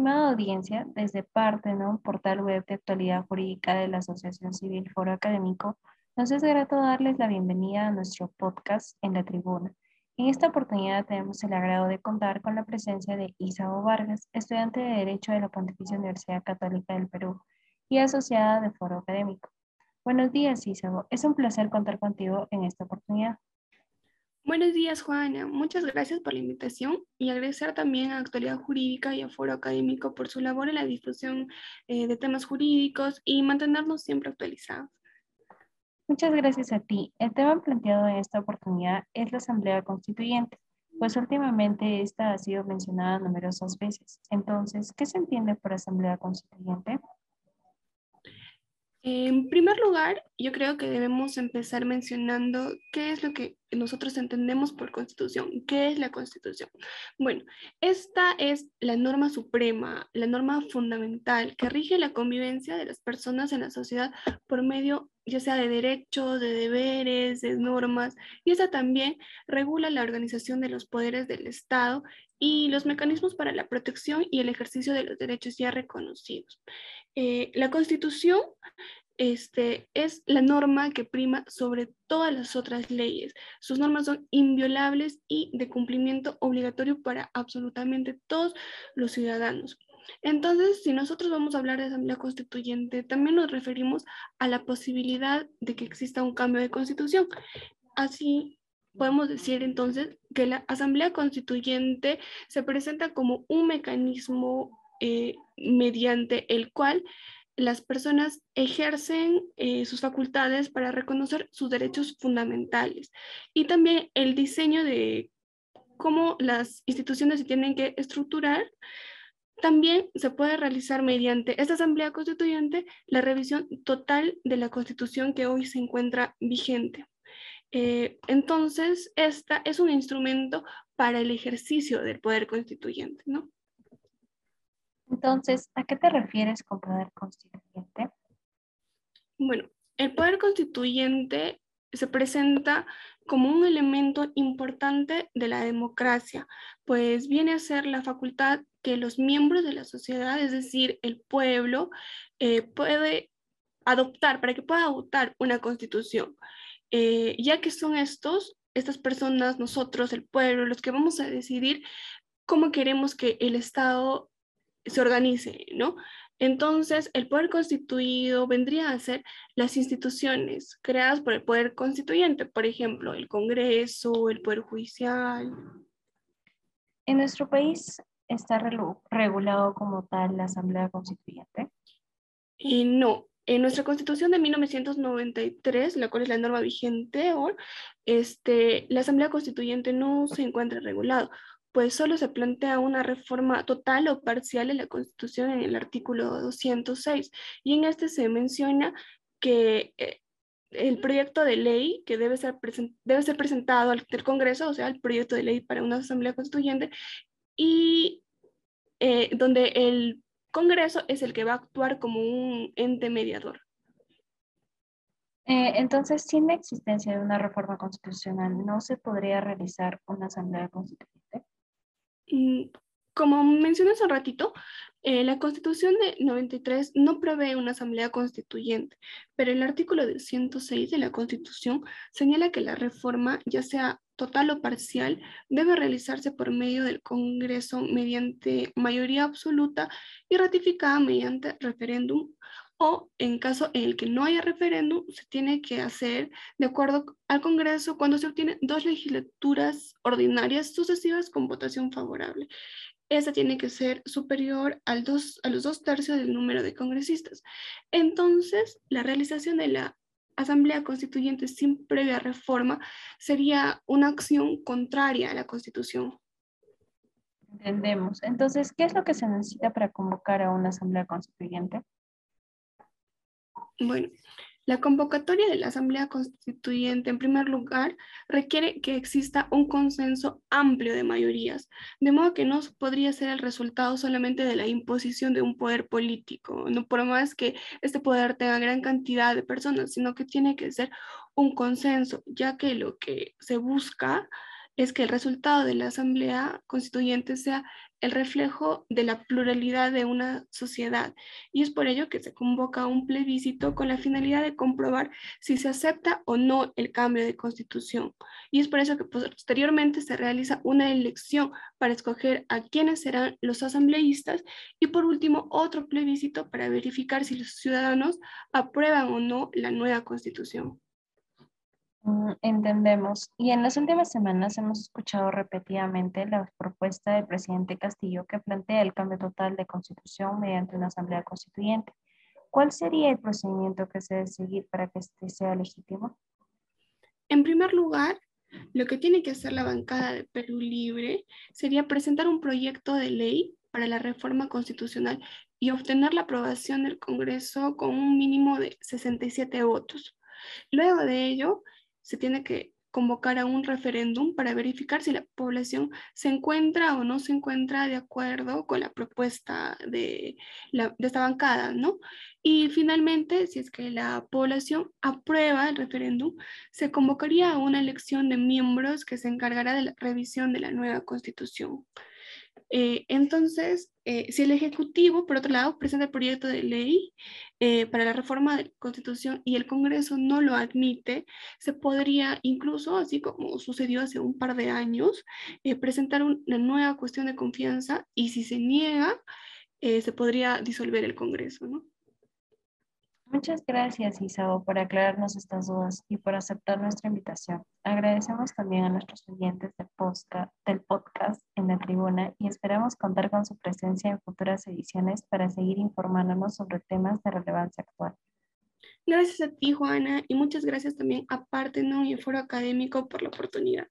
Estimada audiencia, desde parte, ¿no? portal web de actualidad jurídica de la Asociación Civil Foro Académico, nos es grato darles la bienvenida a nuestro podcast en la tribuna. En esta oportunidad tenemos el agrado de contar con la presencia de Isabo Vargas, estudiante de Derecho de la Pontificia Universidad Católica del Perú y asociada de Foro Académico. Buenos días, Isabo. Es un placer contar contigo en esta oportunidad. Buenos días, Juana. Muchas gracias por la invitación y agradecer también a Actualidad Jurídica y a Foro Académico por su labor en la difusión eh, de temas jurídicos y mantenernos siempre actualizados. Muchas gracias a ti. El tema planteado en esta oportunidad es la Asamblea Constituyente, pues últimamente esta ha sido mencionada numerosas veces. Entonces, ¿qué se entiende por Asamblea Constituyente? En primer lugar, yo creo que debemos empezar mencionando qué es lo que nosotros entendemos por constitución, qué es la constitución. Bueno, esta es la norma suprema, la norma fundamental que rige la convivencia de las personas en la sociedad por medio ya sea de derechos, de deberes, de normas, y esta también regula la organización de los poderes del Estado y los mecanismos para la protección y el ejercicio de los derechos ya reconocidos. Eh, la Constitución este, es la norma que prima sobre todas las otras leyes. Sus normas son inviolables y de cumplimiento obligatorio para absolutamente todos los ciudadanos. Entonces, si nosotros vamos a hablar de asamblea constituyente, también nos referimos a la posibilidad de que exista un cambio de constitución. Así podemos decir entonces que la asamblea constituyente se presenta como un mecanismo eh, mediante el cual las personas ejercen eh, sus facultades para reconocer sus derechos fundamentales y también el diseño de cómo las instituciones se tienen que estructurar. También se puede realizar mediante esta Asamblea Constituyente la revisión total de la Constitución que hoy se encuentra vigente. Eh, entonces, esta es un instrumento para el ejercicio del poder constituyente, ¿no? Entonces, ¿a qué te refieres con poder constituyente? Bueno, el poder constituyente se presenta como un elemento importante de la democracia, pues viene a ser la facultad que los miembros de la sociedad, es decir, el pueblo, eh, puede adoptar para que pueda votar una constitución, eh, ya que son estos, estas personas, nosotros, el pueblo, los que vamos a decidir cómo queremos que el Estado se organice, ¿no? Entonces, el poder constituido vendría a ser las instituciones creadas por el poder constituyente, por ejemplo, el Congreso, el Poder Judicial. ¿En nuestro país está regulado como tal la Asamblea Constituyente? Y no, en nuestra Constitución de 1993, la cual es la norma vigente ahora, este, la Asamblea Constituyente no se encuentra regulado pues solo se plantea una reforma total o parcial en la Constitución en el artículo 206 y en este se menciona que eh, el proyecto de ley que debe ser, debe ser presentado al Congreso, o sea, el proyecto de ley para una asamblea constituyente, y eh, donde el Congreso es el que va a actuar como un ente mediador. Eh, entonces, sin la existencia de una reforma constitucional, ¿no se podría realizar una asamblea constituyente? Mm, como mencioné hace un ratito, eh, la Constitución de 93 no prevé una asamblea constituyente, pero el artículo 106 de la Constitución señala que la reforma, ya sea total o parcial, debe realizarse por medio del Congreso mediante mayoría absoluta y ratificada mediante referéndum o en caso en el que no haya referéndum, se tiene que hacer de acuerdo al Congreso cuando se obtienen dos legislaturas ordinarias sucesivas con votación favorable. Esa tiene que ser superior al dos, a los dos tercios del número de congresistas. Entonces, la realización de la Asamblea Constituyente sin previa reforma sería una acción contraria a la Constitución. Entendemos. Entonces, ¿qué es lo que se necesita para convocar a una Asamblea Constituyente? Bueno, la convocatoria de la Asamblea Constituyente, en primer lugar, requiere que exista un consenso amplio de mayorías, de modo que no podría ser el resultado solamente de la imposición de un poder político, no por más que este poder tenga gran cantidad de personas, sino que tiene que ser un consenso, ya que lo que se busca es que el resultado de la Asamblea Constituyente sea el reflejo de la pluralidad de una sociedad. Y es por ello que se convoca un plebiscito con la finalidad de comprobar si se acepta o no el cambio de constitución. Y es por eso que posteriormente se realiza una elección para escoger a quiénes serán los asambleístas y por último otro plebiscito para verificar si los ciudadanos aprueban o no la nueva constitución. Mm, entendemos. Y en las últimas semanas hemos escuchado repetidamente la propuesta del presidente Castillo que plantea el cambio total de constitución mediante una asamblea constituyente. ¿Cuál sería el procedimiento que se debe seguir para que este sea legítimo? En primer lugar, lo que tiene que hacer la bancada de Perú Libre sería presentar un proyecto de ley para la reforma constitucional y obtener la aprobación del Congreso con un mínimo de 67 votos. Luego de ello, se tiene que convocar a un referéndum para verificar si la población se encuentra o no se encuentra de acuerdo con la propuesta de, esta bancada, ¿no? Y finalmente, si es que la población aprueba el referéndum, se convocaría a una elección de miembros que se encargará de la revisión de la nueva constitución. Eh, entonces, eh, si el Ejecutivo, por otro lado, presenta el proyecto de ley eh, para la reforma de la Constitución y el Congreso no lo admite, se podría incluso, así como sucedió hace un par de años, presentar una nueva cuestión de confianza y si se niega, se podría disolver el Congreso, ¿no? Muchas gracias, Isao, por aclararnos estas dudas y por aceptar nuestra invitación. Agradecemos también a nuestros oyentes del podcast en la tribuna y esperamos contar con su presencia en futuras ediciones para seguir informándonos sobre temas de relevancia actual. Gracias a ti, Juana, y muchas gracias también a Partenon y el Foro Académico por la oportunidad.